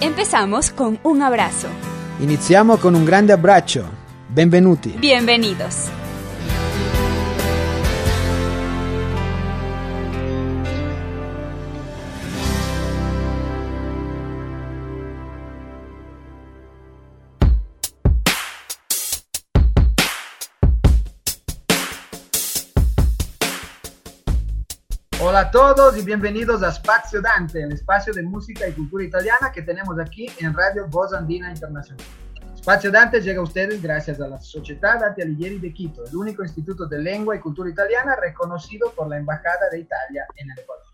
Empezamos con un abrazo. Iniziamo con un grande abbraccio. Benvenuti. Bienvenidos. Hola a todos y bienvenidos a Spazio Dante, el espacio de música y cultura italiana que tenemos aquí en Radio Voz Andina Internacional. Spazio Dante llega a ustedes gracias a la Sociedad Dante Alighieri de Quito, el único instituto de lengua y cultura italiana reconocido por la Embajada de Italia en el Ecuador.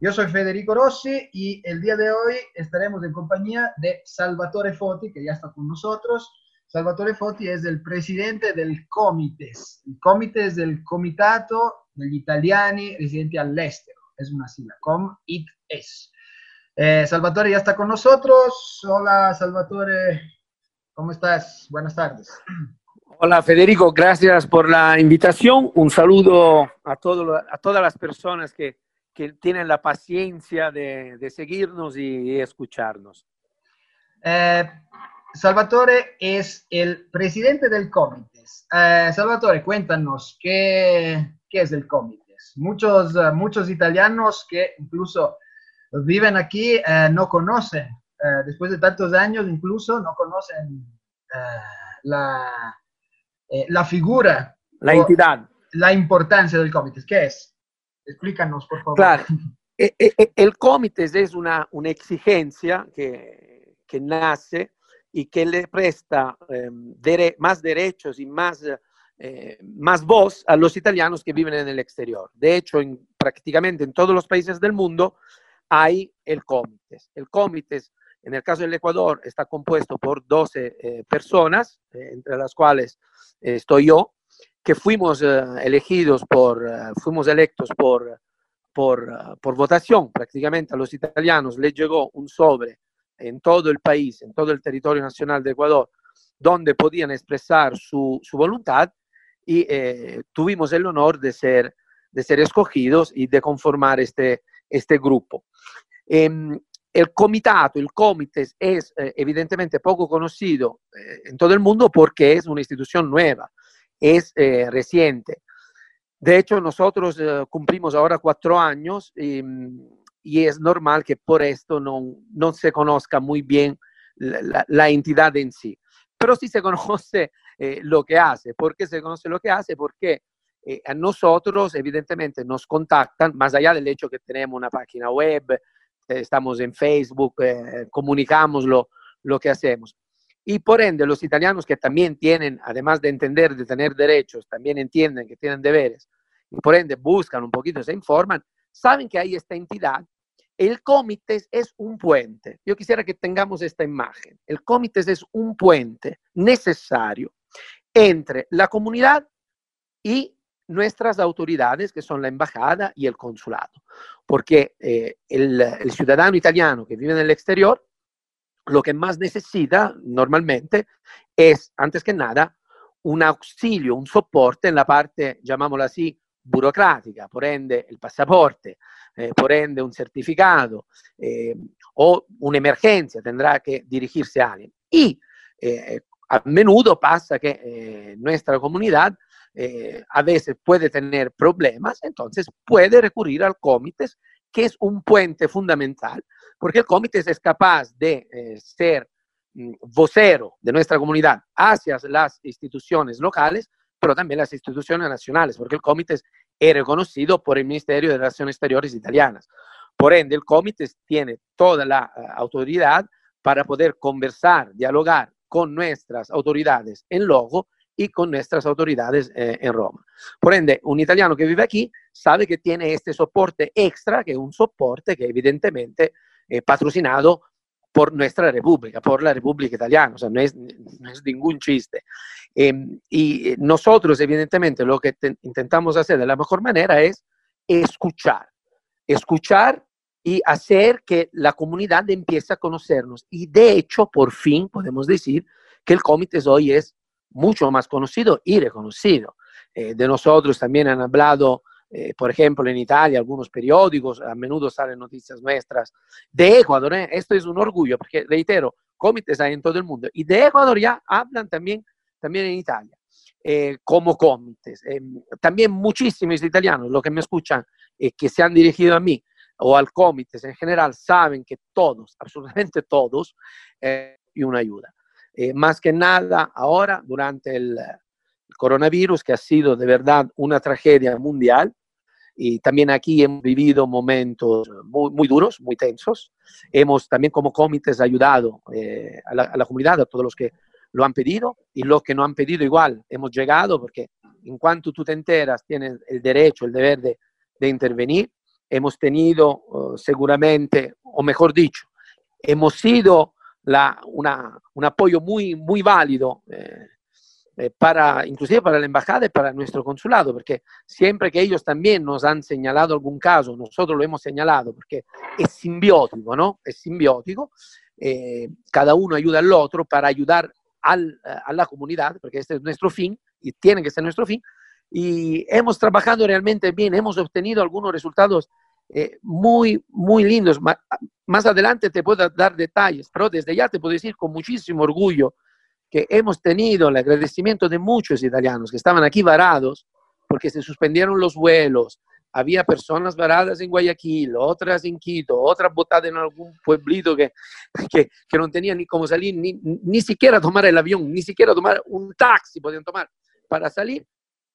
Yo soy Federico Rossi y el día de hoy estaremos en compañía de Salvatore Foti, que ya está con nosotros. Salvatore Foti es el presidente del Comites. El Comites del Comitato degli Italiani residenti all'estero. Es una sigla, COM-IT-ES. Eh, Salvatore ya está con nosotros. Hola, Salvatore. ¿Cómo estás? Buenas tardes. Hola Federico, gracias por la invitación. Un saludo a, todo, a todas las personas que, que tienen la paciencia de, de seguirnos y, y escucharnos. Eh, Salvatore es el presidente del Comites. Eh, Salvatore, cuéntanos, ¿qué, qué es el Comites? Muchos, eh, muchos italianos que incluso viven aquí eh, no conocen, eh, después de tantos años incluso no conocen eh, la, la figura, La entidad. la importancia del Comites. ¿Qué es? Explícanos, por favor. Claro. E- e- e- El Comites es una, una exigencia que, que nace y que le presta eh, dere- más derechos y más, eh, más voz a los italianos que viven en el exterior. De hecho, en, prácticamente en todos los países del mundo hay el Comites. El Comites, en el caso del Ecuador, está compuesto por 12 eh, personas, eh, entre las cuales eh, estoy yo, que fuimos eh, elegidos por, fuimos electos por, por, por votación. Prácticamente a los italianos les llegó un sobre en todo el país, en todo el territorio nacional de Ecuador, donde podían expresar su, su voluntad y eh, tuvimos el honor de ser, de ser escogidos y de conformar este, este grupo. Em, el comitato, el comites, es eh, evidentemente poco conocido eh, en todo el mundo porque es una institución nueva, es reciente. De hecho, nosotros cumplimos ahora cuatro años y, es normal que por esto no, no se conozca muy bien la- la entidad en sí. Pero sí se conoce eh, lo que hace. ¿Por qué se conoce lo que hace? Porque eh, a nosotros, evidentemente, nos contactan, más allá del hecho que tenemos una página web, eh, estamos en Facebook, eh, comunicamos lo, lo que hacemos. Y por ende, los italianos que también tienen, además de entender, de tener derechos, también entienden que tienen deberes, y por ende buscan un poquito, se informan, saben que hay esta entidad. El Comites es un puente. Yo quisiera que tengamos esta imagen. El Comites es un puente necesario entre la comunidad y nuestras autoridades, que son la embajada y el consulado. Porque eh, el, el ciudadano italiano que vive en el exterior, lo que más necesita normalmente es, antes que nada, un auxilio, un soporte en la parte, llamámosla así, burocrática, por ende el pasaporte, eh, por ende un certificado eh, o un'emergencia, tendrá que dirigirse a alguien. Y eh, a menudo pasa que eh, nuestra comunidad eh, a veces puede tener problemas, entonces puede recurrir al comités, que es un puente fundamental, porque el comités es capaz de eh, ser mm, vocero de nuestra comunidad hacia las instituciones locales, pero también las instituciones nacionales, porque el comités es reconocido por el Ministerio de Relaciones Exteriores italianas. Por ende, el comités tiene toda la autoridad para poder conversar, dialogar con nuestras autoridades en loco y con nuestras autoridades eh, en Roma. Por ende, un italiano que vive aquí sabe que tiene este soporte extra, que es un soporte que evidentemente es patrocinado por nuestra república, por la República Italiana, o sea, no es, no ningún chiste. Eh, y nosotros, evidentemente, lo que te, intentamos hacer de la mejor manera es escuchar, escuchar y hacer que la comunidad empiece a conocernos. Y de hecho, por fin podemos decir que el comité hoy es mucho más conocido y reconocido. Eh, de nosotros también han hablado, eh, por ejemplo, en Italia, algunos periódicos, a menudo salen noticias nuestras de Ecuador. ¿eh? Esto es un orgullo, porque reitero, comités hay en todo el mundo. Y de Ecuador ya hablan también, también en Italia. como comités. también muchísimos italianos, los que me escuchan, que se han dirigido a mí o al comité en general, saben que todos, absolutamente todos, y una ayuda. más que nada ahora, durante el, coronavirus, que ha sido de verdad una tragedia mundial. Y también aquí hemos vivido momentos muy, duros, muy tensos. Hemos también como comités ayudado eh, a, la, comunidad, a todos los que lo han pedido y los que no han pedido igual. Hemos llegado porque en cuanto tú te enteras, tienes el derecho, el deber de, de intervenir. Hemos tenido uh, seguramente, o mejor dicho, hemos sido la, una, un apoyo muy, muy válido. Eh, eh, para, inclusive para la embajada y para nuestro consulado, porque siempre que ellos también nos han señalado algún caso, nosotros lo hemos señalado, porque es simbiótico, ¿no? Es simbiótico, eh, cada uno ayuda al otro para ayudar al, a la comunidad, porque este es nuestro fin y tiene que ser nuestro fin, y hemos trabajado realmente bien, hemos obtenido algunos resultados eh, muy, muy lindos. Más adelante te puedo dar detalles, pero desde ya te puedo decir con muchísimo orgullo que hemos tenido el agradecimiento de muchos italianos que estaban aquí varados porque se suspendieron los vuelos. Había personas varadas en Guayaquil, otras en Quito, otras botadas en algún pueblito que, que, que no tenían ni cómo salir, ni, ni siquiera tomar el avión, ni siquiera tomar un taxi podían tomar para salir.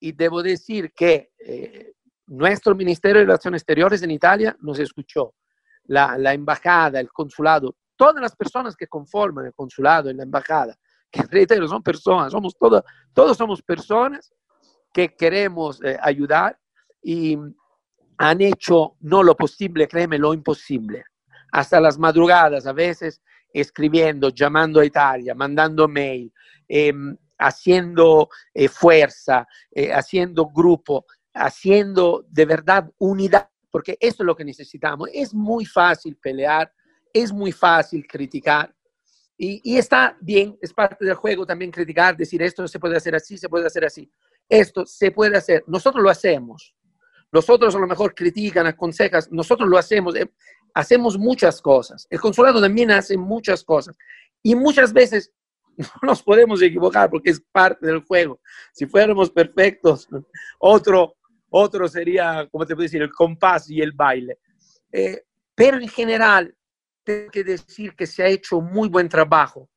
Y debo decir que eh, nuestro Ministerio de Relaciones Exteriores en Italia nos escuchó. La, embajada, el consulado, todas las personas que conforman el consulado y la embajada, que reitero, son personas, somos todos, todos somos personas que queremos eh, ayudar y han hecho no lo posible, créeme, lo imposible. Hasta las madrugadas, a veces escribiendo, llamando a Italia, mandando mail, eh, haciendo eh, fuerza, eh, haciendo grupo, haciendo de verdad unidad, porque eso es lo que necesitamos. Es muy fácil pelear, es muy fácil criticar, y, está bien, es parte del juego también criticar, decir esto se puede hacer así, se puede hacer así. Esto se puede hacer. Nosotros lo hacemos. Nosotros a lo mejor critican, aconsejan, nosotros lo hacemos. Eh, hacemos muchas cosas. El consulado también hace muchas cosas. Y muchas veces no nos podemos equivocar porque es parte del juego. Si fuéramos perfectos, otro, otro sería, como te puedo decir, el compás y el baile. Eh, pero en general, tengo que decir que se ha hecho muy buen trabajo.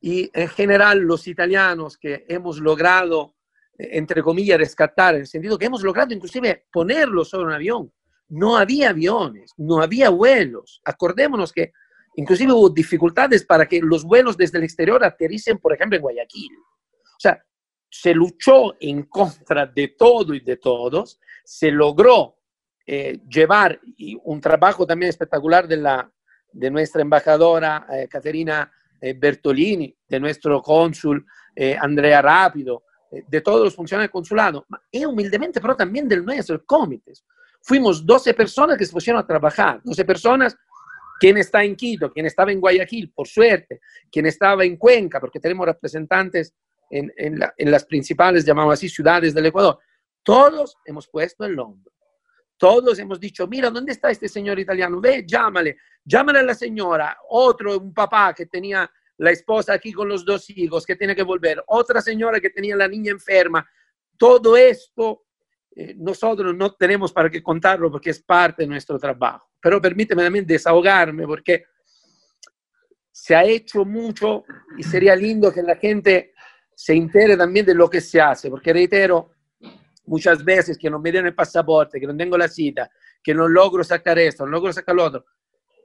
Y en general los italianos que hemos logrado, eh, entre comillas, rescatar, en el sentido que hemos logrado inclusive ponerlo sobre un avión. No había aviones, no había vuelos. Acordémonos que inclusive hubo dificultades para que los vuelos desde el exterior aterricen, por ejemplo, en Guayaquil. O sea, se luchó en contra de todo y de todos, se logró eh, llevar y un trabajo también espectacular de la, de nuestra embajadora eh, Caterina eh, Bertolini, de nuestro cónsul eh, Andrea Rápido, eh, de todos los funcionarios del consulado, y humildemente, pero también del nuestro, el. Fuimos 12 personas que se pusieron a trabajar, 12 personas, quien está en Quito, quien estaba en Guayaquil, por suerte, quien estaba en Cuenca, porque tenemos representantes en, en, la, en las principales, llamamos así, ciudades del Ecuador. Todos hemos puesto el hombro. Todos hemos dicho, mira, ¿dónde está este señor italiano? Ve, llámale, llámale a la señora. Otro, un papá que tenía la esposa aquí con los dos hijos, que tiene que volver. Otra señora que tenía la niña enferma. Todo esto eh, nosotros no tenemos para qué contarlo porque es parte de nuestro trabajo. Pero permíteme también desahogarme porque se ha hecho mucho y sería lindo que la gente se entere también de lo que se hace, porque reitero, muchas veces que no me dieron el pasaporte, que no tengo la cita, que no logro sacar esto, no logro sacar lo otro.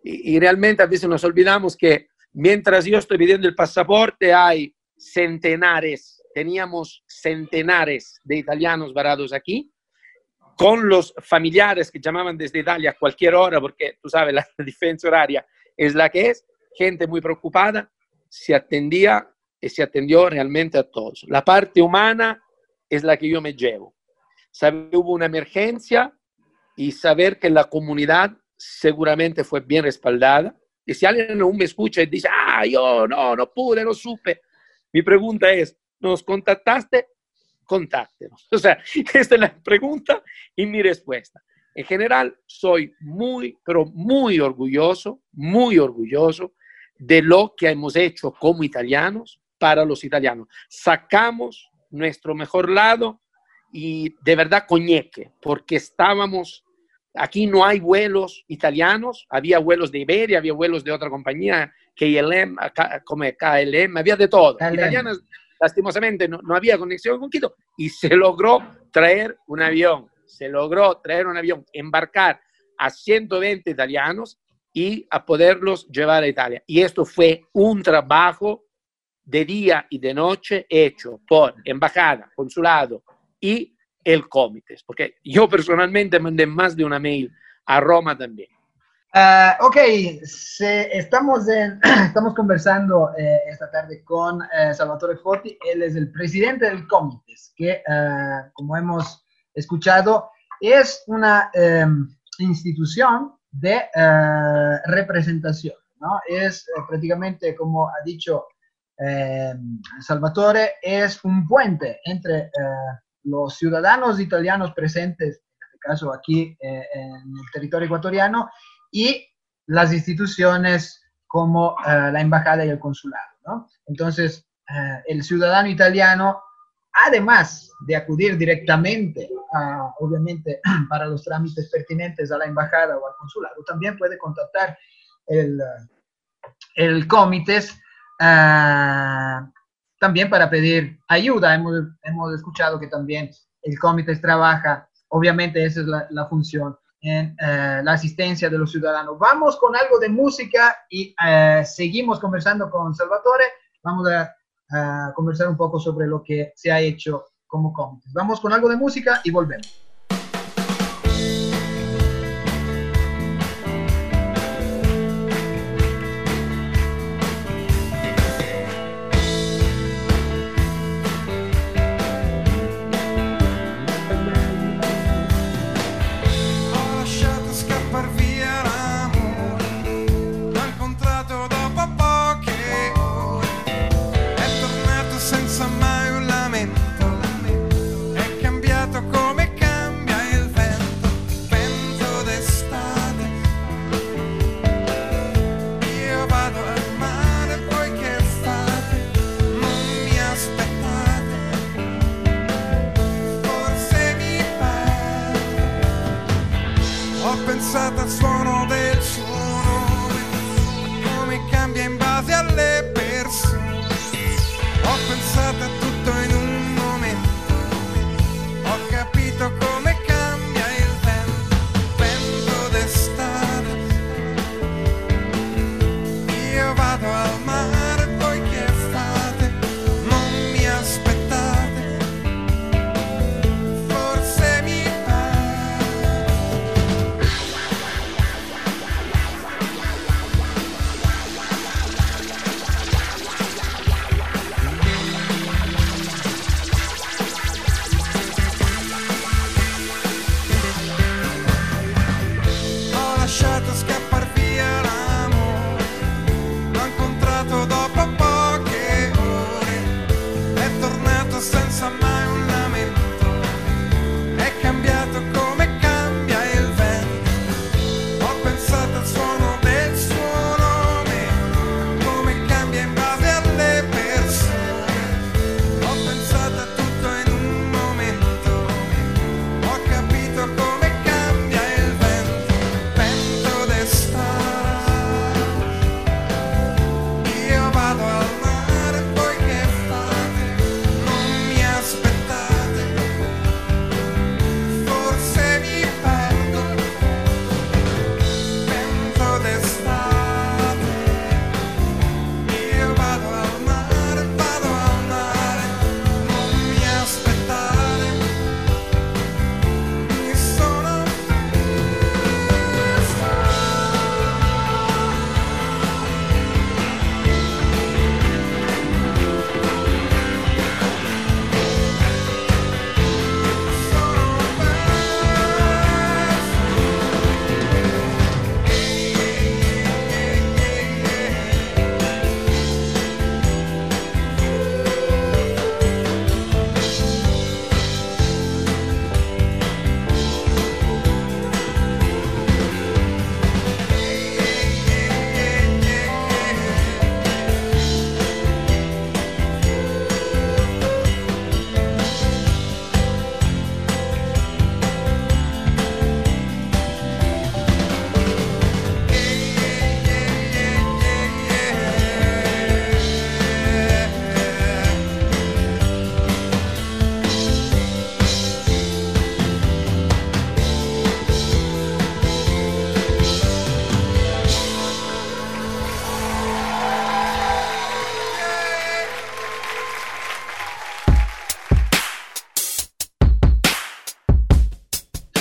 Y, y, realmente a veces nos olvidamos que mientras yo estoy pidiendo el pasaporte hay centenares, teníamos centenares de italianos varados aquí, con los familiares que llamaban desde Italia a cualquier hora, porque tú sabes, la diferencia horaria es la que es, gente muy preocupada, se atendía y se atendió realmente a todos. La parte humana es la que yo me llevo. Saber hubo una emergencia y saber que la comunidad seguramente fue bien respaldada. Y si alguien aún me escucha y dice, ah, yo no, no pude, no supe, mi pregunta es, ¿nos contactaste? Contáctenos. O sea, esta es la pregunta y mi respuesta. En general, soy muy, pero muy orgulloso, muy orgulloso de lo que hemos hecho como italianos para los italianos. Sacamos nuestro mejor lado y de verdad coñeque, porque estábamos, aquí no hay vuelos italianos, había vuelos de Iberia, había vuelos de otra compañía, KLM, como KLM, había de todo. Italianas, lastimosamente, no, no había conexión con Quito y se logró traer un avión se logró traer un avión, embarcar a 120 italianos y a poderlos llevar a Italia. Y esto fue un trabajo de día y de noche hecho por embajada, consulado y el comité, porque yo personalmente mandé más de una mail a Roma también. Uh, ok, se, estamos, en, estamos conversando eh, esta tarde con eh, Salvatore Forti, él es el presidente del comité, que uh, como hemos escuchado, es una em, institución de eh, representación, ¿no? Es eh, prácticamente, como ha dicho em, Salvatore, es un puente entre eh, los ciudadanos italianos presentes, en este caso aquí en el territorio ecuatoriano, y las instituciones como la embajada y el consulado, ¿no? Entonces, el ciudadano italiano además de acudir directamente, obviamente, para los trámites pertinentes a la embajada o al consulado, también puede contactar el, el comités ah, también para pedir ayuda. Hemos, hemos, escuchado que también el comité trabaja, obviamente esa es la, función, en eh, la asistencia de los ciudadanos. Vamos con algo de música y eh, seguimos conversando con Salvatore. Vamos a a conversar un poco sobre lo que se ha hecho como cómics. Vamos con algo de música y volvemos. sat that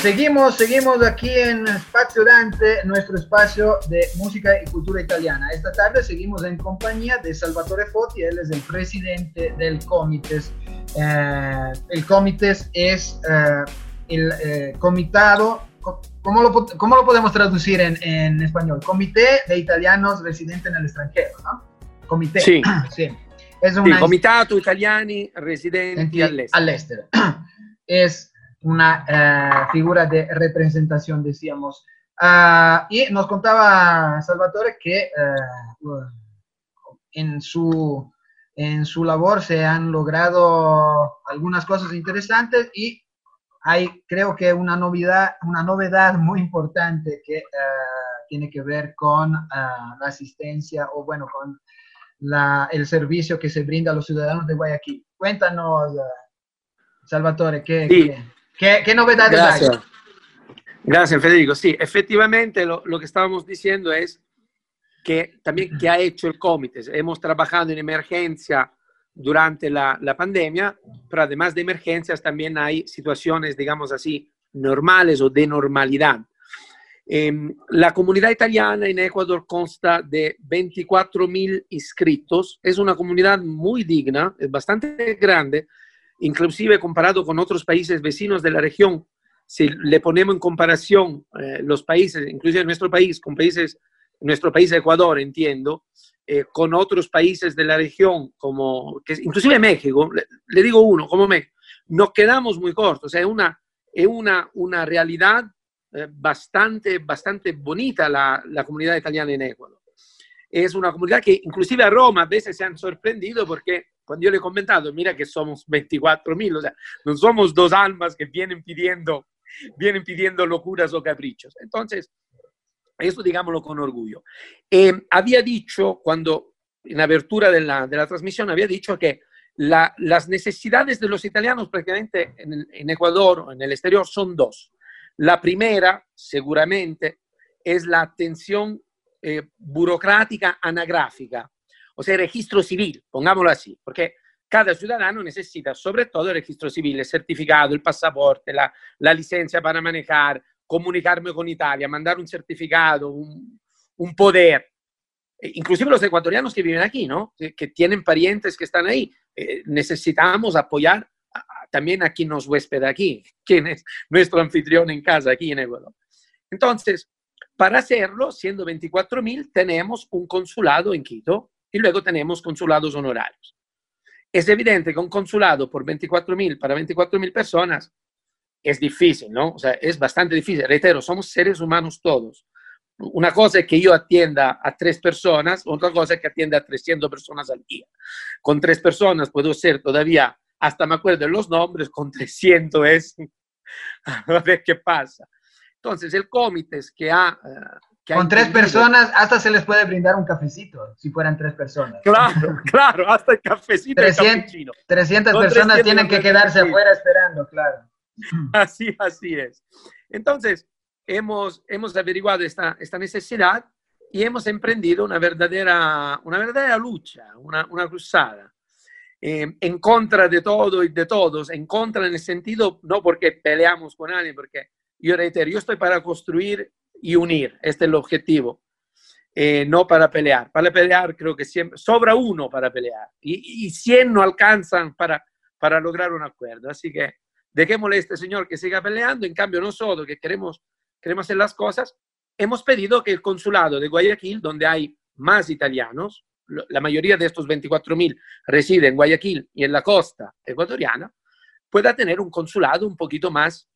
Seguimos, seguimos aquí en Espacio Dante, nuestro espacio de música y cultura italiana. Esta tarde seguimos en compañía de Salvatore Foti, él es el presidente del Comites. Eh, el Comites es eh, el eh, comitado, ¿cómo lo, ¿cómo lo, podemos traducir en, en, español? Comité de Italianos Residentes en el extranjero, ¿no? Comité. Sí. sí. Es una sí, Comitato Italiani Residenti all'estero. all'estero. Es una uh, figura de representación, decíamos. Uh, y nos contaba Salvatore que uh, en, su, en su labor se han logrado algunas cosas interesantes y hay creo que una novedad, una novedad muy importante que tiene que ver con la asistencia o bueno, con la, el servicio que se brinda a los ciudadanos de Guayaquil. Cuéntanos, Salvatore, ¿qué, sí. qué, ¿Qué, qué novedades Gracias. hay? Gracias, Federico. Sí, efectivamente lo, lo, que estábamos diciendo es que también que ha hecho el comité. Hemos trabajado en emergencia durante la, la, pandemia, pero además de emergencias también hay situaciones, digamos así, normales o de normalidad. Eh, la comunidad italiana en Ecuador consta de 24.000 inscritos. Es una comunidad muy digna, es bastante grande, inclusive comparado con otros países vecinos de la región, si le ponemos en comparación eh, los países, inclusive nuestro país, con países, nuestro país Ecuador, entiendo, eh, con otros países de la región, como inclusive México, le, digo uno, como México, nos quedamos muy cortos, es una, es una, una realidad eh, bastante, bastante bonita la, la comunidad italiana en Ecuador. Es una comunidad que inclusive a Roma a veces se han sorprendido porque cuando yo le he comentado, mira que somos 24 mil, o sea, no somos dos almas que vienen pidiendo, vienen pidiendo locuras o caprichos. Entonces, eso digámoslo con orgullo. Eh, había dicho, cuando en abertura de la, de la transmisión, había dicho que la, las necesidades de los italianos prácticamente en, en Ecuador o en el exterior son dos. La primera, seguramente, es la atención eh, burocrática anagráfica o sea, registro civil, pongámoslo así, porque cada ciudadano necesita sobre todo el registro civil, el certificado, el pasaporte, la, la licencia para manejar, comunicarme con Italia, mandar un certificado, un, un poder. E inclusive los ecuatorianos que viven aquí, ¿no? Que, que tienen parientes que están ahí. Eh, necesitamos apoyar a, también a quien nos huéspeda aquí, quien es nuestro anfitrión en casa aquí en Ecuador. Entonces, para hacerlo, siendo 24 mil, tenemos un consulado en Quito, y luego tenemos consulados honorarios. Es evidente que un consulado por 24 mil para 24 mil personas es difícil, ¿no? O sea, es bastante difícil. Reitero, somos seres humanos todos. Una cosa es que yo atienda a tres personas, otra cosa es que atienda a 300 personas al día. Con tres personas puedo ser todavía, hasta me acuerdo de los nombres, con 300 es, a ver qué pasa. Entonces, el comité que ha uh, con tres personas hasta se les puede brindar un cafecito, si fueran tres personas. Claro, claro, hasta el cafecito. 300, 300 personas 300 tienen que quedarse afuera esperando, claro. Así, así es. Entonces, hemos, hemos averiguado esta, esta necesidad y hemos emprendido una verdadera, una verdadera lucha, una, una cruzada. Eh, en contra de todo y de todos, en contra en el sentido, no porque peleamos con alguien, porque yo reitero, yo estoy para construir y unir. Este es el objetivo. Eh, no para pelear. Para pelear creo que siempre sobra uno para pelear y, y 100 no alcanzan para, para lograr un acuerdo. Así que dejémosle a este señor que siga peleando. En cambio, nosotros que queremos, queremos hacer las cosas, hemos pedido que el consulado de Guayaquil, donde hay más italianos, la mayoría de estos 24.000 reside en Guayaquil y en la costa ecuatoriana, pueda tener un consulado un poquito más,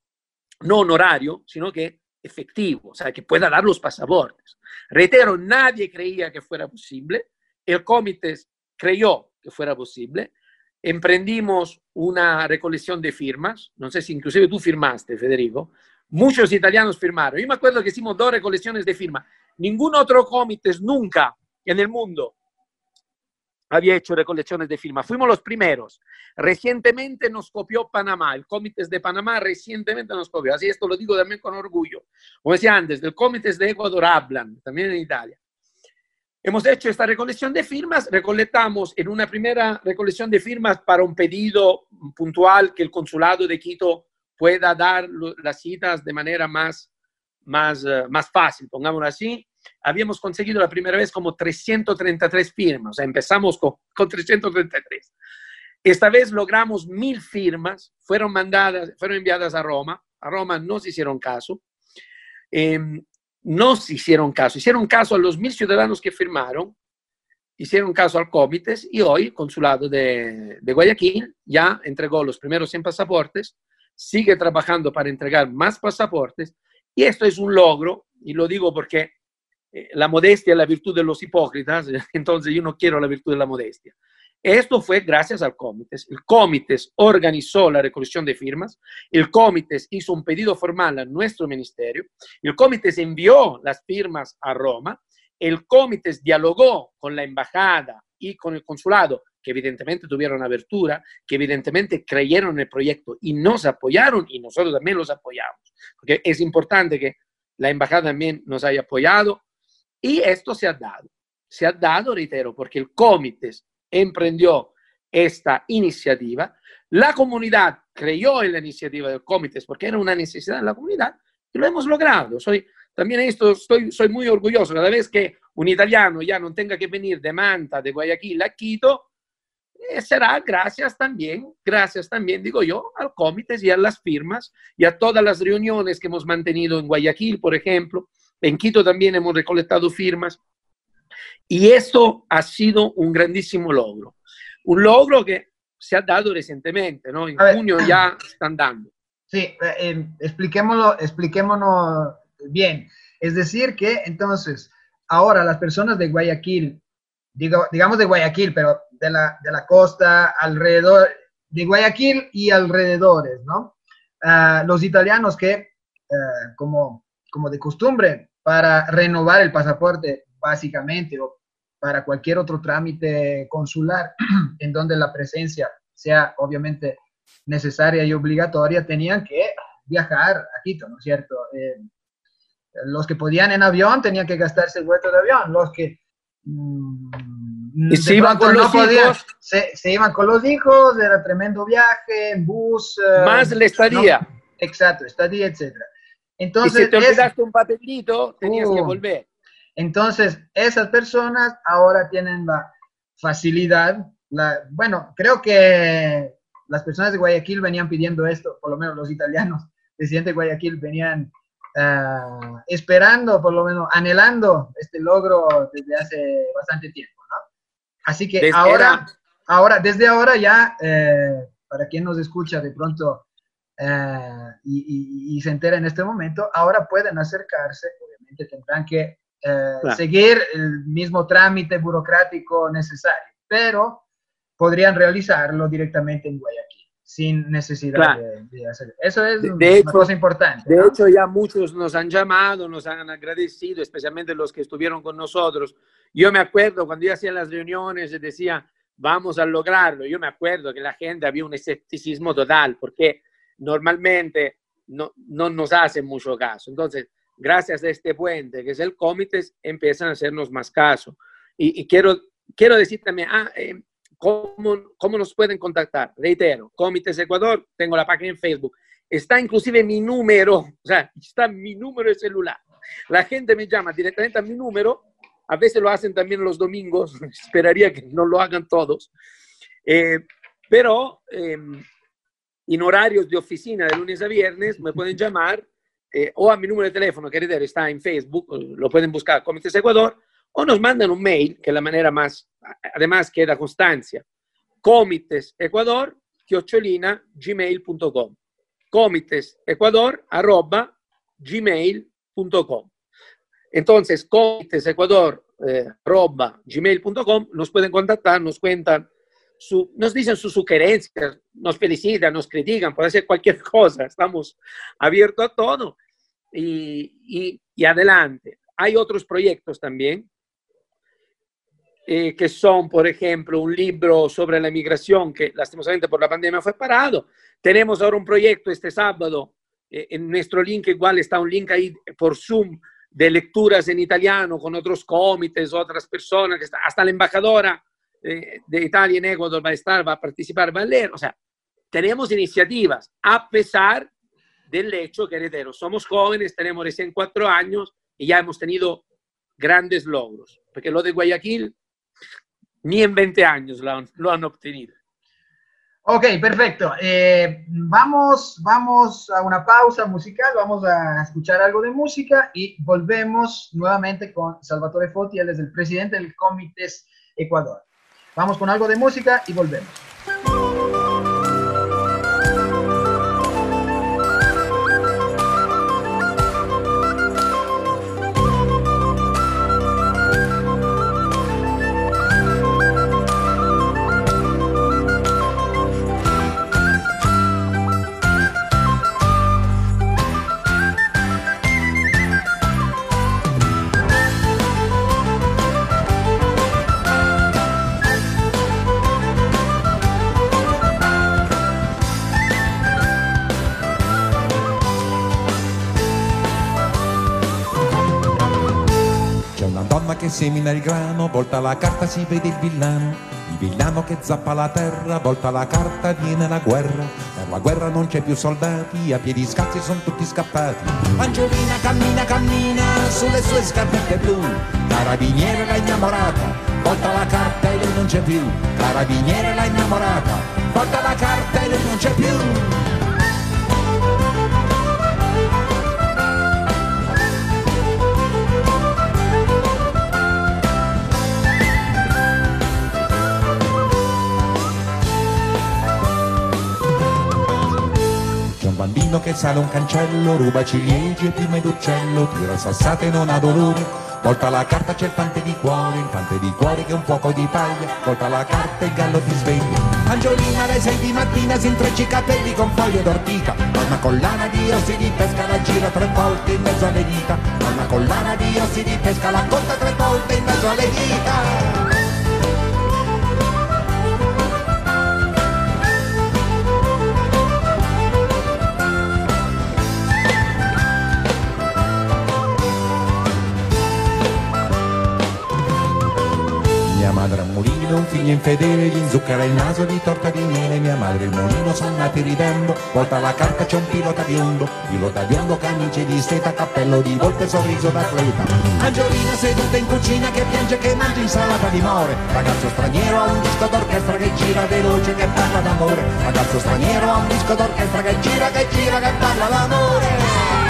no honorario, sino que efectivo, o sea, que pueda dar los pasaportes. Reitero, nadie creía que fuera posible, el comité creyó que fuera posible, emprendimos una recolección de firmas, no sé si inclusive tú firmaste, Federico, muchos italianos firmaron. Yo me acuerdo que hicimos dos recolecciones de firmas. Ningún otro comité nunca en el mundo había hecho recolecciones de firmas. Fuimos los primeros. Recientemente nos copió Panamá, el Comité de Panamá recientemente nos copió. Así esto lo digo también con orgullo. Como decía antes, del Comité de Ecuador hablan, también en Italia. Hemos hecho esta recolección de firmas, recolectamos en una primera recolección de firmas para un pedido puntual que el consulado de Quito pueda dar las citas de manera más, más, eh, más fácil, pongámoslo así. Habíamos conseguido la primera vez como 333 firmas, o sea, empezamos con, con 333. Esta vez logramos mil firmas, fueron mandadas, fueron enviadas a Roma, a Roma no se hicieron caso, eh, no se hicieron caso, hicieron caso a los mil ciudadanos que firmaron, hicieron caso al Comites y hoy el consulado de, de, Guayaquil ya entregó los primeros 100 pasaportes, sigue trabajando para entregar más pasaportes y esto es un logro, y lo digo porque la modestia es la virtud de los hipócritas, entonces yo no quiero la virtud de la modestia. Esto fue gracias al Comites. El Comites organizó la recolección de firmas, el Comites hizo un pedido formal a nuestro ministerio, el Comites envió las firmas a Roma, el Comites dialogó con la embajada y con el consulado, que evidentemente tuvieron abertura, que evidentemente creyeron en el proyecto y nos apoyaron y nosotros también los apoyamos, porque es importante que la embajada también nos haya apoyado y esto se ha dado. Se ha dado, reitero, porque el Comites emprendió esta iniciativa. La comunidad creyó en la iniciativa del Comités porque era una necesidad de la comunidad y lo hemos logrado. Soy, también esto estoy, soy muy orgulloso. Cada vez que un italiano ya no tenga que venir de Manta, de Guayaquil a Quito, eh, será gracias también, gracias también, digo yo, al Comités y a las firmas y a todas las reuniones que hemos mantenido en Guayaquil, por ejemplo. En Quito también hemos recolectado firmas. Y esto ha sido un grandísimo logro. Un logro que se ha dado recientemente, ¿no? En junio ya están dando. Sí, eh, eh, expliquémoslo, expliquémonos bien. Es decir, que entonces, ahora las personas de Guayaquil, digo, digamos de Guayaquil, pero de la, de la costa, alrededor, de Guayaquil y alrededores, ¿no? Uh, los italianos que, uh, como, como de costumbre, para renovar el pasaporte básicamente, o para cualquier otro trámite consular en donde la presencia sea obviamente necesaria y obligatoria, tenían que viajar a Quito, ¿no es cierto? Eh, los que podían en avión tenían que gastarse el vuelo de avión, los que mm, ¿Y se iban con los hijos? Se, iban con los hijos, era tremendo viaje, en bus. Eh, Más la estadía. exacto, estadía, etc. Entonces, y si te olvidaste un papelito, tenías que uh. volver. Entonces, esas personas ahora tienen la facilidad, la, bueno, creo que las personas de Guayaquil venían pidiendo esto, por lo menos los italianos residentes de Guayaquil venían uh, esperando, por lo menos anhelando este logro desde hace bastante tiempo, ¿no? Así que desde ahora, ahora, desde ahora ya, eh, para quien nos escucha de pronto eh, y, y, y se entera en este momento, ahora pueden acercarse, obviamente tendrán que eh, seguir el mismo trámite burocrático necesario, pero podrían realizarlo directamente en Guayaquil, sin necesidad de, hacer. Eso es de, una cosa importante. De hecho, ya muchos nos han llamado, nos han agradecido, especialmente los que estuvieron con nosotros. Yo me acuerdo cuando yo hacía las reuniones y decía, vamos a lograrlo. Yo me acuerdo que la gente había un escepticismo total, porque normalmente no, no nos hace mucho caso. Entonces, gracias a este puente, que es el Comites, empiezan a hacernos más caso. Y, quiero, quiero decir también, ah, eh, ¿cómo, ¿cómo, nos pueden contactar? Reitero, Comites Ecuador, tengo la página en Facebook. Está inclusive mi número, o sea, está mi número de celular. La gente me llama directamente a mi número, a veces lo hacen también los domingos, esperaría que no lo hagan todos, eh, pero eh, en horarios de oficina de lunes a viernes me pueden llamar eh, o a mi número de teléfono, que está en Facebook, lo pueden buscar Comités Ecuador, o nos mandan un mail, que es la manera más, además queda constancia, comitesecuador, chiocciolina, gmail.com. Comitesecuador, arroba, gmail.com. Entonces, comitesecuador, eh, arroba, gmail.com, nos pueden contactar, nos cuentan nos dicen sus sugerencias, nos felicitan, nos critican, puede ser cualquier cosa, estamos abiertos a todo y, y, adelante. Hay otros proyectos también, eh, que son, por ejemplo, un libro sobre la migración que lastimosamente por la pandemia fue parado. Tenemos ahora un proyecto este sábado, eh, en nuestro link igual está un link ahí por Zoom de lecturas en italiano con otros comités, otras personas, que está, hasta la embajadora de Italia en Ecuador va a estar, va a participar, va a leer. O sea, tenemos iniciativas, a pesar del hecho que heredero. Somos jóvenes, tenemos recién cuatro años y ya hemos tenido grandes logros, porque lo de Guayaquil ni en 20 años lo han, lo han obtenido. Ok, perfecto. Eh, vamos, vamos a una pausa musical, vamos a escuchar algo de música y volvemos nuevamente con Salvatore Foti, él es el presidente del Comités Ecuador. Vamos con algo de música y volvemos. Semina il grano, volta la carta si vede il villano, il villano che zappa la terra, volta la carta viene la guerra, per la guerra non c'è più soldati, a piedi scalzi sono tutti scappati. Angiolina cammina, cammina sulle sue scarpette blu, carabiniere l'ha innamorata, volta la carta e lui non c'è più, carabiniere l'ha innamorata, volta la carta e lui non c'è più. Bambino che sale un cancello, ruba ciliegie, piume d'uccello, tira sassate non ha dolore. Volta la carta c'è il fante di cuore, il fante di cuore che è un fuoco di paglia, volta la carta e il gallo ti sveglia. Angiolina alle sei di mattina si intreccia i capelli con foglie d'ortica, una collana di ossi di pesca la gira tre volte in mezzo alle dita, una collana di ossi di pesca la conta tre volte in mezzo alle dita. Un figlio infedele gli inzuccherà il naso di torta di miele. Mia madre il mulino sono nati ridendo volta la carta c'è un pilota biondo pilota biondo camice di seta cappello di volpe sorriso d'atleta Angiolina seduta in cucina che piange che mangia insalata di more. Ragazzo straniero ha un disco d'orchestra che gira veloce che parla d'amore. Ragazzo straniero ha un disco d'orchestra che gira che gira che parla d'amore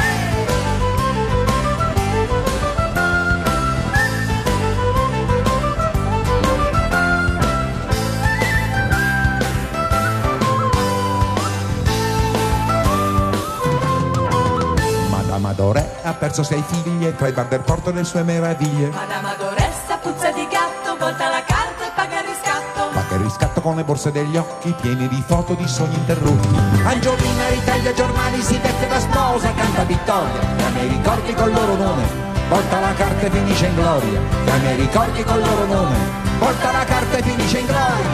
ha perso sei figlie tra i bar del porto e le sue meraviglie. Madame Adoressa puzza di gatto, volta la carta e paga il riscatto. Paga il riscatto con le borse degli occhi pieni di foto di sogni interrotti. Angiolina ritaglia giornali, si veste da sposa, canta vittoria. Da miei ricordi col loro nome. Volta la carta e finisce in gloria. Da miei ricordi col loro nome. Volta la carta e finisce in gloria.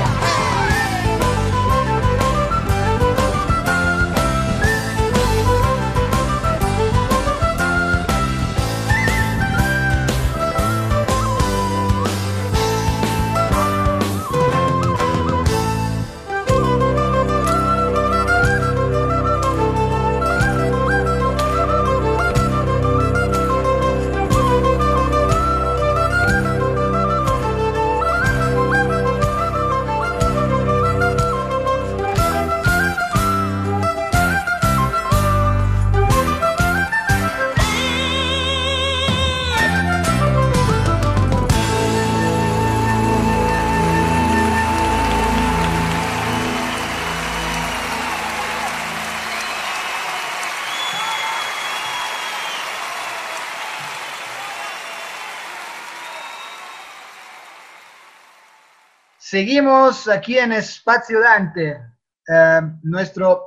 Seguimos aquí en Espacio Dante, eh, nuestro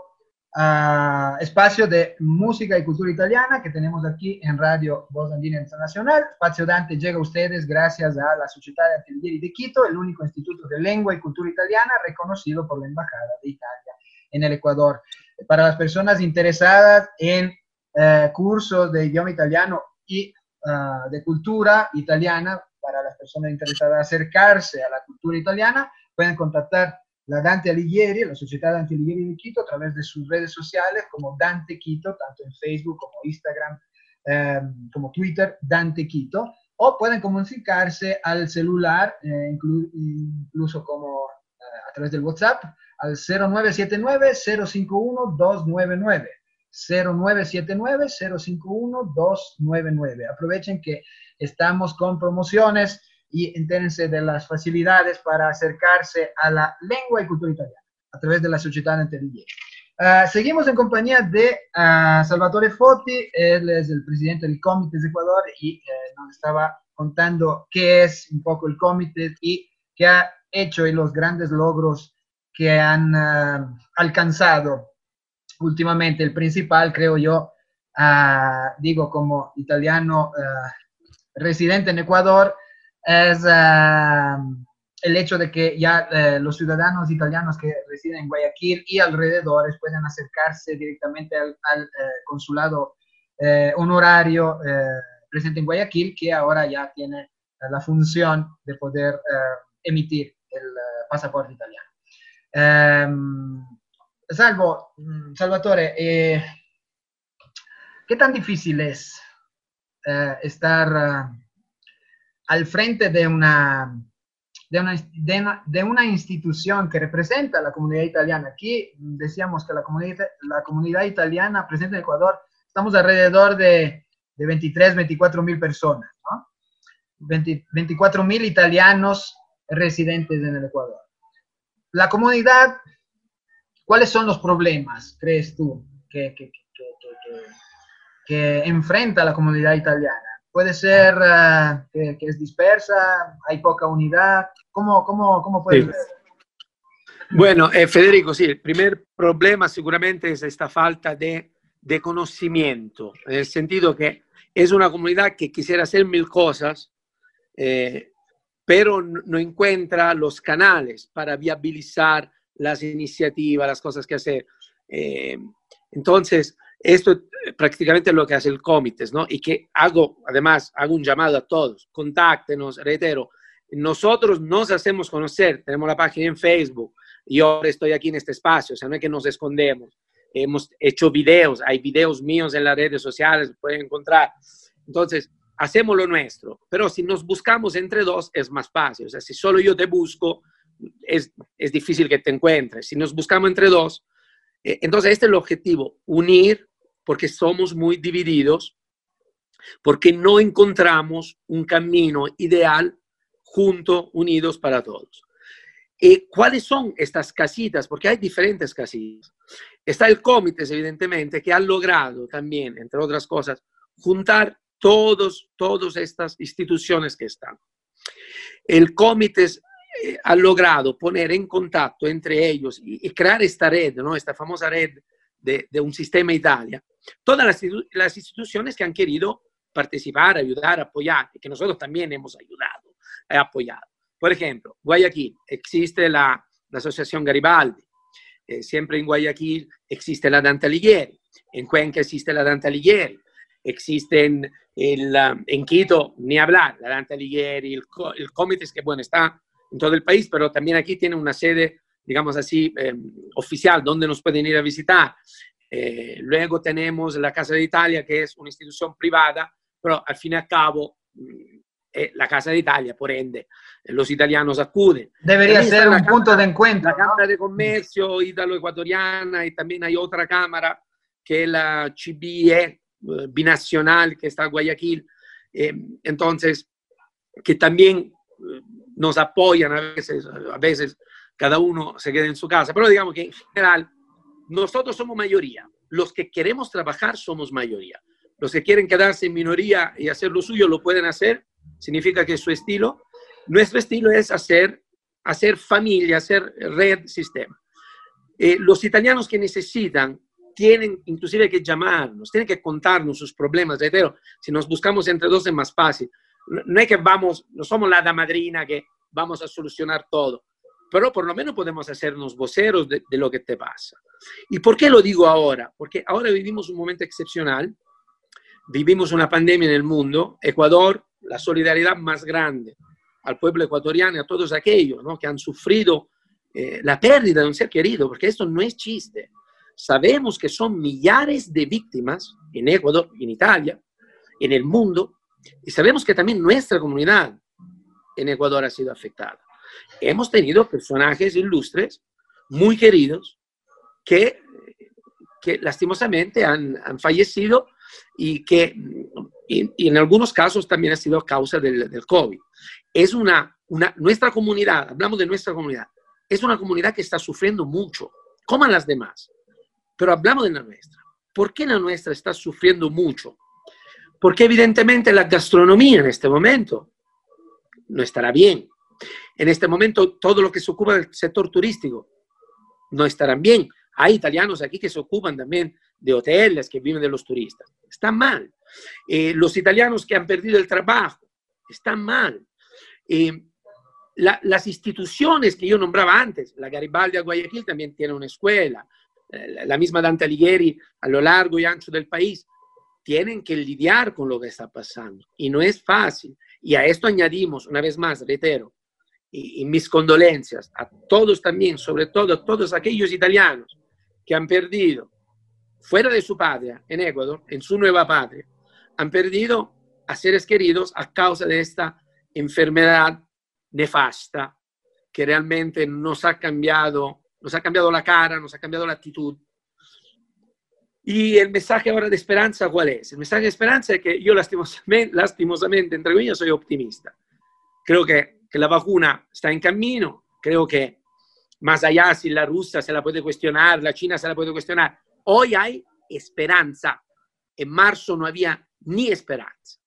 uh, espacio de música y cultura italiana que tenemos aquí en Radio Voz Andina Internacional. Espacio Dante llega a ustedes gracias a la Sociedad de Atelieri de Quito, el único instituto de lengua y cultura italiana reconocido por la Embajada de Italia en el Ecuador. Para las personas interesadas en uh, cursos de idioma italiano y uh, de cultura italiana, para las personas interesadas en acercarse a la cultura italiana, pueden contactar la Dante Alighieri, la Sociedad Dante Alighieri de Quito, a través de sus redes sociales como Dante Quito, tanto en Facebook como Instagram, eh, como Twitter, Dante Quito, o pueden comunicarse al celular, eh, inclu incluso como eh, a través del WhatsApp, al 0979-051-299. 0979-051-299. Aprovechen que estamos con promociones y entérense de las facilidades para acercarse a la lengua y cultura italiana a través de la Sociedad Inteligente. Uh, seguimos en compañía de uh, Salvatore Foti, él es el presidente del Comité de Ecuador y eh, nos estaba contando qué es un poco el comité y qué ha hecho y los grandes logros que han uh, alcanzado últimamente. El principal, creo yo, digo como italiano residente en Ecuador, es el hecho de que ya eh, los ciudadanos italianos que residen en Guayaquil y alrededores pueden acercarse directamente al, al eh, consulado eh, honorario presente en Guayaquil, que ahora ya tiene la función de poder emitir el pasaporte italiano. Em, salvo, mm, Salvatore, ¿qué tan difícil es estar al frente de una de una, de, de una, institución que representa a la comunidad italiana. Aquí decíamos que la comunidad, la comunidad italiana presente en Ecuador, estamos alrededor de, de 23, 24 mil personas, ¿no? 24 mil italianos residentes en el Ecuador. La comunidad, ¿cuáles son los problemas, crees tú, que, que, que, que enfrenta la comunidad italiana? puede ser uh, que, que, es dispersa, hay poca unidad. ¿Cómo, cómo, cómo puede sí. ser? Bueno, eh, Federico, sí, el primer problema seguramente es esta falta de, de, conocimiento, en el sentido que es una comunidad que quisiera hacer mil cosas, eh, pero no encuentra los canales para viabilizar las iniciativas, las cosas que hacer. Eh, entonces, esto prácticamente es lo que hace el comité, ¿no? Y que hago, además, hago un llamado a todos, contáctenos, reitero, nosotros nos hacemos conocer, tenemos la página en Facebook, yo ahora estoy aquí en este espacio, o sea, no es que nos escondemos, hemos hecho videos, hay videos míos en las redes sociales, pueden encontrar. Entonces, hacemos lo nuestro, pero si nos buscamos entre dos es más fácil, o sea, si solo yo te busco, es, es difícil que te encuentres, si nos buscamos entre dos, eh, entonces este es el objetivo, unir porque somos muy divididos, porque no encontramos un camino ideal junto, unidos para todos. ¿Y cuáles son estas casitas? Porque hay diferentes casitas. Está el comité, evidentemente, que ha logrado también, entre otras cosas, juntar todos, todas estas instituciones que están. El comité ha logrado poner en contacto entre ellos y, y crear esta red, ¿no? esta famosa red de, de un sistema Italia, todas las, las, instituciones que han querido participar, ayudar, apoyar, y que nosotros también hemos ayudado, eh, apoyado. Por ejemplo, Guayaquil, existe la, la Asociación Garibaldi, eh, siempre en Guayaquil existe la Dante Alighieri, en Cuenca existe la Dante Alighieri, existe en, el, en Quito, ni hablar, la Dante Alighieri, el, el comité que, bueno, está en todo el país, pero también aquí tiene una sede digamos así, eh, oficial, donde nos pueden ir a visitar. Eh, luego tenemos la Casa de Italia, que es una institución privada, pero al fin y al cabo mm, eh, la Casa de Italia, por ende, los italianos acuden. Debería también ser un cámara, punto de encuentro. La. Cámara de Comercio Italo-Ecuatoriana y también hay otra cámara que es la CBE binacional que está en Guayaquil. Eh, entonces, que también nos apoyan a veces, a veces cada uno se queda en su casa, pero digamos que en general nosotros somos mayoría. Los que queremos trabajar somos mayoría. Los que quieren quedarse en minoría y hacer lo suyo lo pueden hacer, significa que su estilo. Nuestro estilo es hacer, hacer familia, hacer red, sistema. Eh, los italianos que necesitan tienen inclusive que llamarnos, tienen que contarnos sus problemas. Reitero, si nos buscamos entre dos es más fácil. No es que vamos, no somos la damadrina que vamos a solucionar todo pero por lo menos podemos hacernos voceros de, lo que te pasa. ¿Y por qué lo digo ahora? Porque ahora vivimos un momento excepcional, vivimos una pandemia en el mundo, Ecuador, la solidaridad más grande al pueblo ecuatoriano y a todos aquellos que han sufrido eh, la pérdida de un ser querido, porque esto no es chiste. Sabemos que son millares de víctimas en Ecuador, en Italia, en el mundo, y sabemos que también nuestra comunidad en Ecuador ha sido afectada. Hemos tenido personajes ilustres, muy queridos, que, que lastimosamente han, han fallecido y que y, en algunos casos también ha sido causa del, del COVID. Es una, una, nuestra comunidad, hablamos de nuestra comunidad, es una comunidad que está sufriendo mucho, como las demás, pero hablamos de la nuestra. ¿Por qué la nuestra está sufriendo mucho? Porque evidentemente la gastronomía en este momento no estará bien. En este momento todo lo que se ocupa del sector turístico no estarán bien. Hay italianos aquí que se ocupan también de hoteles, que viven de los turistas. Están mal. Eh, los italianos que han perdido el trabajo están mal. Eh, la, las instituciones que yo nombraba antes, la Garibaldi a Guayaquil también tiene una escuela, la misma Dante Alighieri a lo largo y ancho del país, tienen que lidiar con lo que está pasando. Y no es fácil. Y a esto añadimos, una vez más, reitero, y, y mis condolencias a todos también, sobre todo a todos aquellos italianos que han perdido fuera de su patria, en Ecuador, en su nueva patria, han perdido a seres queridos a causa de esta enfermedad nefasta que realmente nos ha cambiado, nos ha cambiado la cara, nos ha cambiado la actitud. Y el mensaje ahora de esperanza, ¿cuál es? El mensaje de esperanza es que yo lastimosamente, lastimosamente entre comillas, soy optimista. Creo que, que la vacuna está en camino, creo que más allá si la Rusia se la puede cuestionar, la China se la puede cuestionar, hoy hay esperanza. En marzo no había ni esperanza.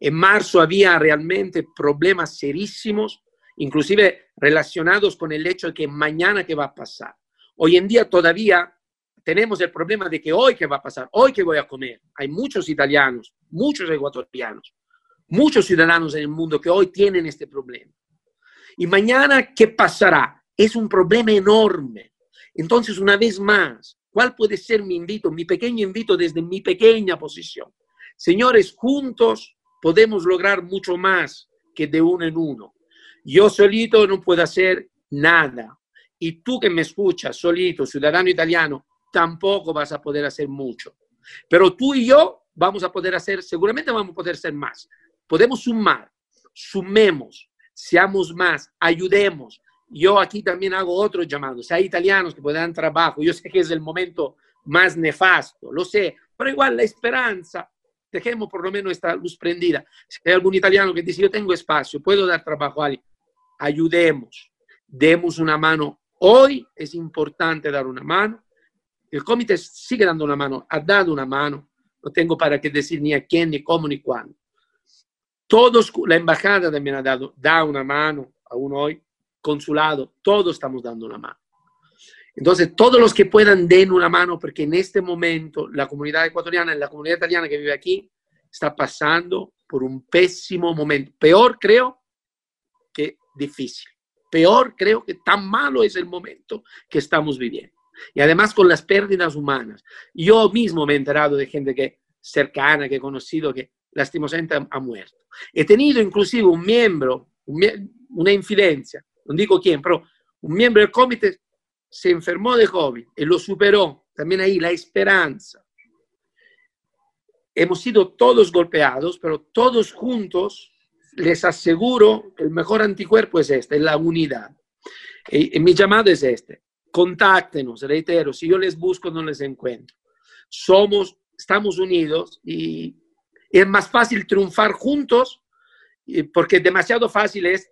En marzo había realmente problemas serísimos, inclusive relacionados con el hecho de que mañana qué va a pasar. Hoy en día todavía tenemos el problema de que hoy qué va a pasar, hoy qué voy a comer. Hay muchos italianos, muchos ecuatorianos, muchos ciudadanos en el mundo que hoy tienen este problema. Y mañana qué pasará. Es un problema enorme. Entonces, una vez más, ¿cuál puede ser mi invito, mi pequeño invito desde mi pequeña posición? Señores, juntos podemos lograr mucho más que de uno en uno. Yo solito no puedo hacer nada. Y tú que me escuchas, solito, ciudadano italiano, tampoco vas a poder hacer mucho. Pero tú y yo vamos a poder hacer, seguramente vamos a poder hacer más. Podemos sumar, sumemos, seamos más, ayudemos. Yo aquí también hago otro llamado. Si hay italianos que puedan trabajo, yo sé que es el momento más nefasto, lo sé, pero igual la esperanza dejemos por lo menos esta luz prendida. Si hay algún italiano que dice, yo tengo espacio, puedo dar trabajo a alguien, ayudemos, demos una mano. Hoy es importante dar una mano. El comité sigue dando una mano, ha dado una mano. No tengo para qué decir ni a quién, ni cómo, ni cuándo. Todos, la embajada también ha dado, da una mano, aún hoy, consulado, todos estamos dando una mano. Entonces, todos los que puedan den una mano, porque en este momento la comunidad ecuatoriana y la comunidad italiana que vive aquí está pasando por un pésimo momento. Peor creo que difícil. Peor creo que tan malo es el momento que estamos viviendo. Y además con las pérdidas humanas. Yo mismo me he enterado de gente que cercana, que he conocido, que lastimosamente ha, muerto. He tenido inclusive un miembro, un, una infidencia, no digo quién, pero un miembro del comité se enfermó de COVID y lo superó. También ahí la esperanza. Hemos sido todos golpeados, pero todos juntos les aseguro que el mejor anticuerpo es este, es la unidad. Y, y mi llamado es este. Contáctenos, reitero, si yo les busco no les encuentro. Somos, estamos unidos y es más fácil triunfar juntos porque demasiado fácil es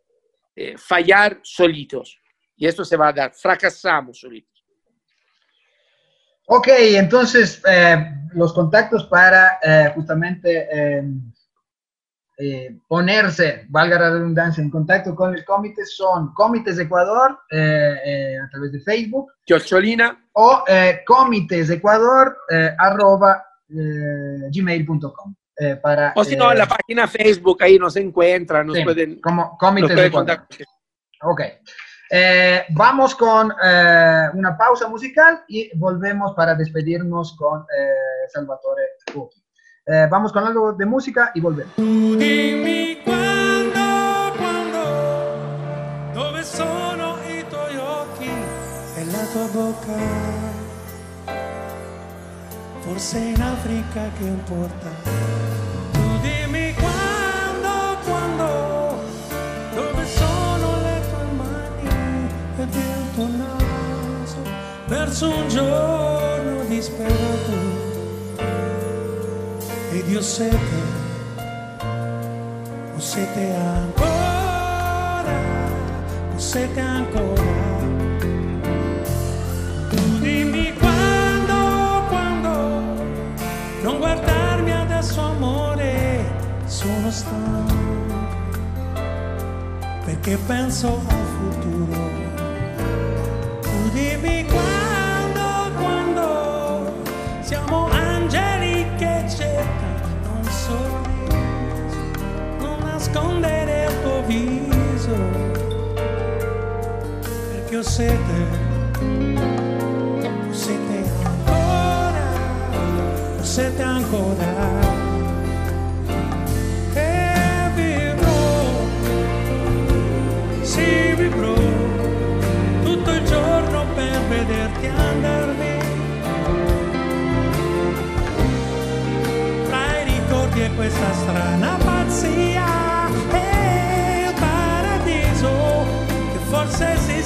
eh, fallar solitos. Y esto se va a dar, fracasamos solitos. Ok, entonces eh, los contactos para eh, justamente eh, eh, ponerse, valga la redundancia, en contacto con el comité son Comités Ecuador eh, a través de Facebook. Chiocciolina. O comités Ecuador arroba gmail.com. para, o si no, en la página Facebook ahí nos encuentran, nos sí, pueden, como Comités nos pueden Ecuador. Ok. Eh, vamos con eh, una pausa musical y volvemos para despedirnos con eh, Salvatore Cucchi. Eh, vamos con algo de música y volvemos. Tu dimmi quando, quando, dove sono i tuoi occhi? la tua bocca. Forse in Africa che importa. Tu dimmi quando, quando, dove sono le tue mani ed il tuo naso verso un giorno io sete, ho sete ancora, ho sete ancora. Tu dimmi quando, quando, non guardarmi adesso amore, sono stanco, perché penso sete ho sete ancora, ho sete ancora. E vivrò, sì vivrò, tutto il giorno per vederti andar via. Tra i ricordi e questa strana pazzia,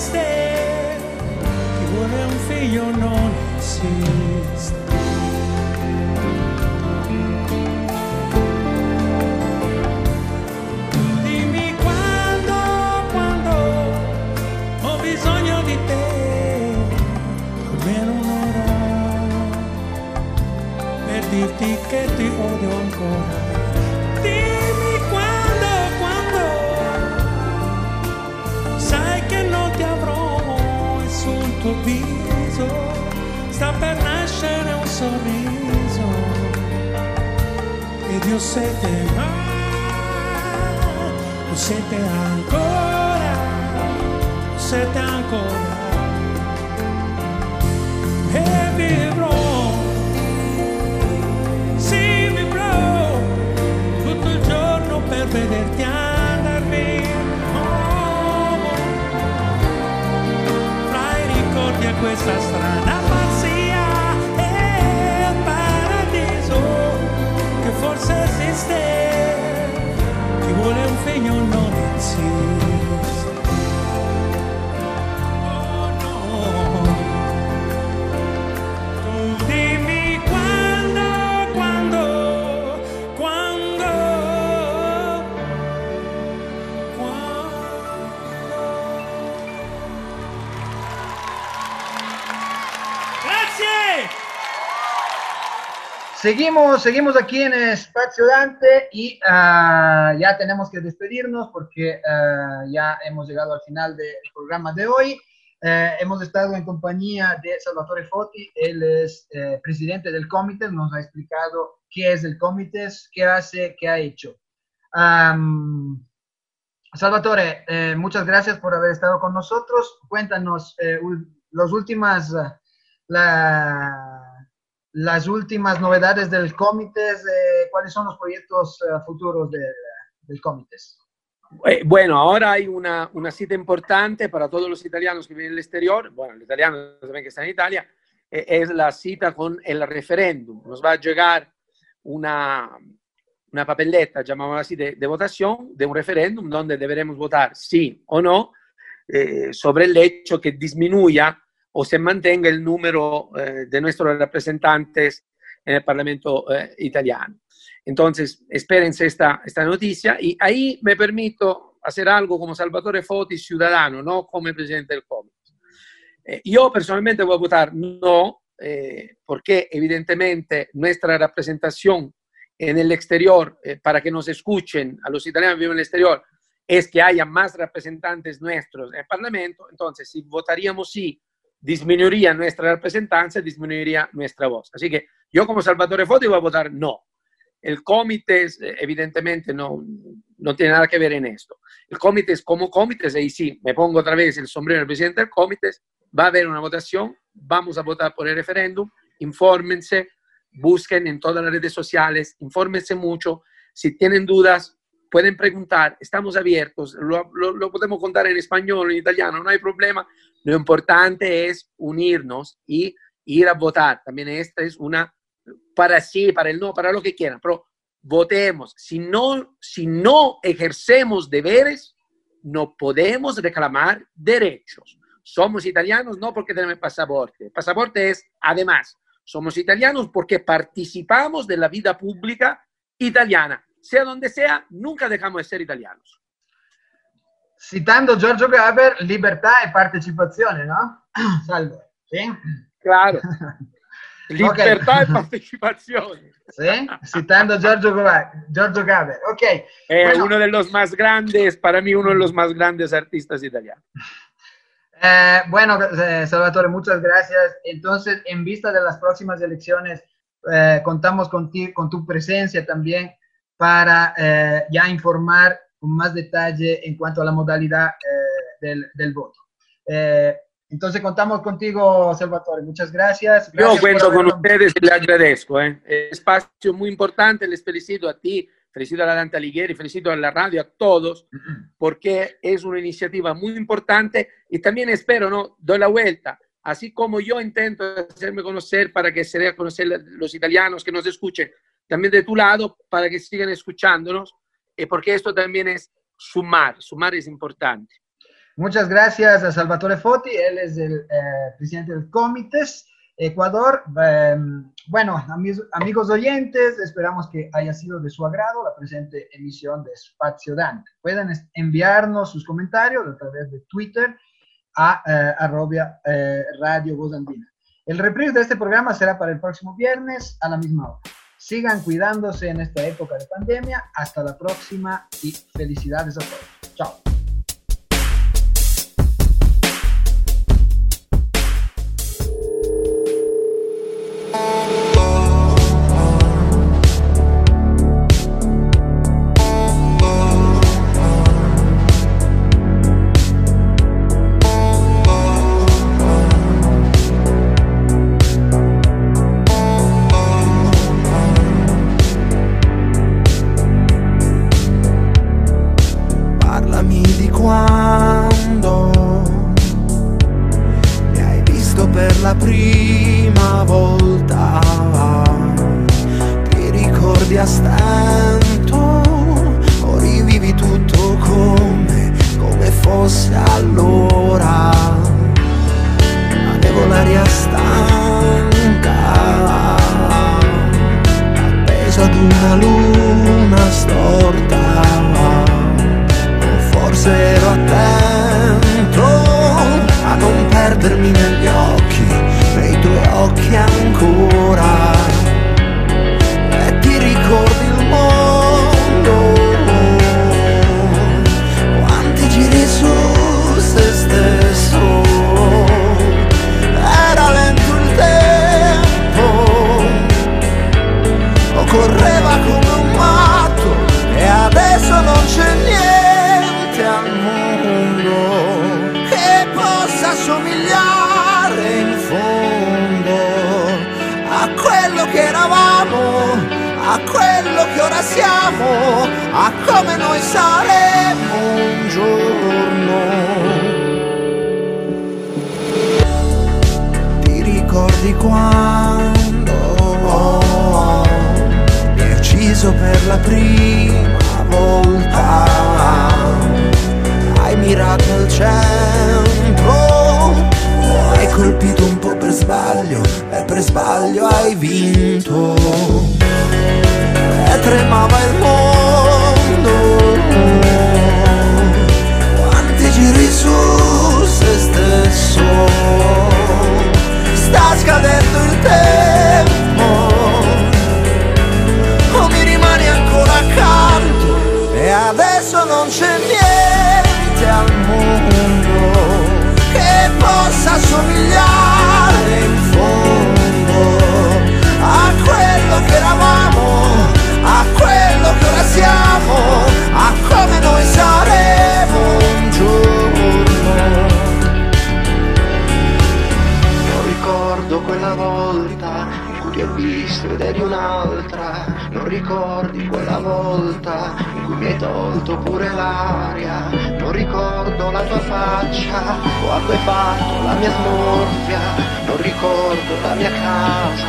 forse esiste chi vuole un figlio non esiste. Seguimos, seguimos aquí en Espacio Dante y ah, ya tenemos que despedirnos porque ah, ya hemos llegado al final del programa de hoy. Eh, hemos estado en compañía de Salvatore Foti, él es eh, presidente del comité, nos ha explicado qué es el comité, qué hace, qué ha hecho. Am, Salvatore, eh, muchas gracias por haber estado con nosotros. Cuéntanos eh, las últimas, la- las últimas novedades del comité, eh, cuáles son los proyectos eh, futuros del, del comité. Eh, bueno, ahora hay una, una cita importante para todos los italianos que viven en el exterior, bueno, los italianos también que están en Italia, eh, es la cita con el referéndum. Nos va a llegar una, una papeleta, llamémosla así, de, de votación de un referéndum donde deberemos votar sí o no eh, sobre el hecho que disminuya o se mantenga el número eh, de nuestros representantes en el Parlamento eh, italiano. Entonces, espérense esta, esta noticia y ahí me permito hacer algo como Salvatore Foti, ciudadano, no como presidente del comité. Eh, yo personalmente voy a votar no, eh, porque evidentemente nuestra representación en el exterior, eh, para que nos escuchen a los italianos que viven en el exterior, es que haya más representantes nuestros en el Parlamento. Entonces, si votaríamos sí, disminuiría nuestra representancia, disminuiría nuestra voz. Así que yo como Salvatore Foti voy a votar no. El comité eh, evidentemente no, no tiene nada que ver en esto. El comité es como comité, y sí, me pongo otra vez el sombrero del presidente del comité, va a haber una votación, vamos a votar por el referéndum, infórmense, busquen en todas las redes sociales, infórmense mucho. Si tienen dudas, pueden preguntar, estamos abiertos, lo, lo, lo podemos contar en español, en italiano, no hay problema. Lo importante es unirnos y ir a votar. También esta es una para sí, para el no, para lo que quieran, pero votemos. Si no, si no ejercemos deberes, no podemos reclamar derechos. Somos italianos no porque tenemos pasaporte. Pasaporte es, además, somos italianos porque participamos de la vida pública italiana. Sea donde sea, nunca dejamos de ser italianos. Citando Giorgio Gaber, libertà e partecipazione, no? Salve. ¿Sí? Claro. Libertà e partecipazione. ¿Sí? Citando Giorgio, Giorgio Gaber. Ok. Bueno. uno de los más grandes, para mí uno de los más grandes artistas italianos. Eh, bueno, eh, Salvatore, muchas gracias. Entonces, en vista de las próximas elecciones, eh, contamos con, ti- con tu presencia también para eh, ya informar con más detalle en cuanto a la modalidad eh, del, del voto. Eh, entonces, contamos contigo, Salvatore. Muchas gracias. Yo Gracias por cuento con ustedes y le agradezco. ¿eh? Espacio muy importante, les felicito a ti, felicito a la Dante Alighieri, felicito a la radio, a todos, porque es una iniciativa muy importante y también espero, ¿no? Doy la vuelta. Así como yo intento hacerme conocer para que se dé a conocer los italianos que nos escuchen, también de tu lado para que sigan escuchándonos, y porque esto también es sumar, sumar es importante. Muchas gracias a Salvatore Foti, él es el eh, presidente del Comites Ecuador. Eh, bueno, amis- amigos oyentes, esperamos que haya sido de su agrado la presente emisión de Spazio Dante. Pueden enviarnos sus comentarios a través de Twitter a eh, arroba, eh, Radio Voz Andina. El reprise de este programa será para el próximo viernes a la misma hora. Sigan cuidándose en esta época de pandemia. Hasta la próxima y felicidades a todos. Chao. che visto ed eri un'altra, non ricordi quella volta in cui mi hai tolto pure l'aria, non ricordo la tua faccia o fatto la mia smorfia, non ricordo la mia casa.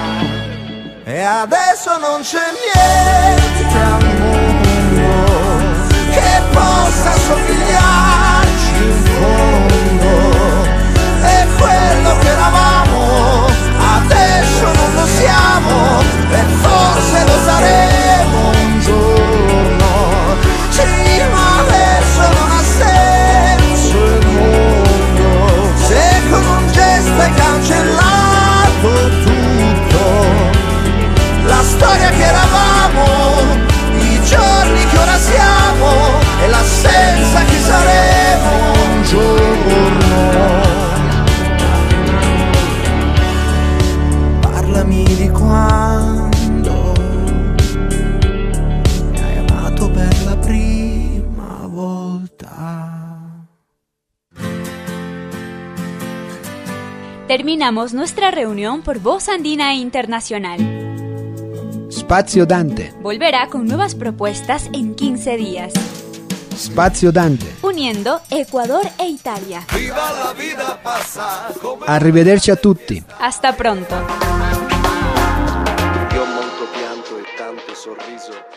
E adesso non c'è niente al mondo che possa somigliarci in fondo, è quello che eravamo. E forse lo saremo Terminamos nuestra reunión por Voz Andina Internacional. Spazio Dante. Volverá con nuevas propuestas en 15 días. Spazio Dante. Uniendo Ecuador e Italia. Viva la vida pasa. Arrivederci a tutti. Hasta pronto. Io molto pianto e tanto sorriso.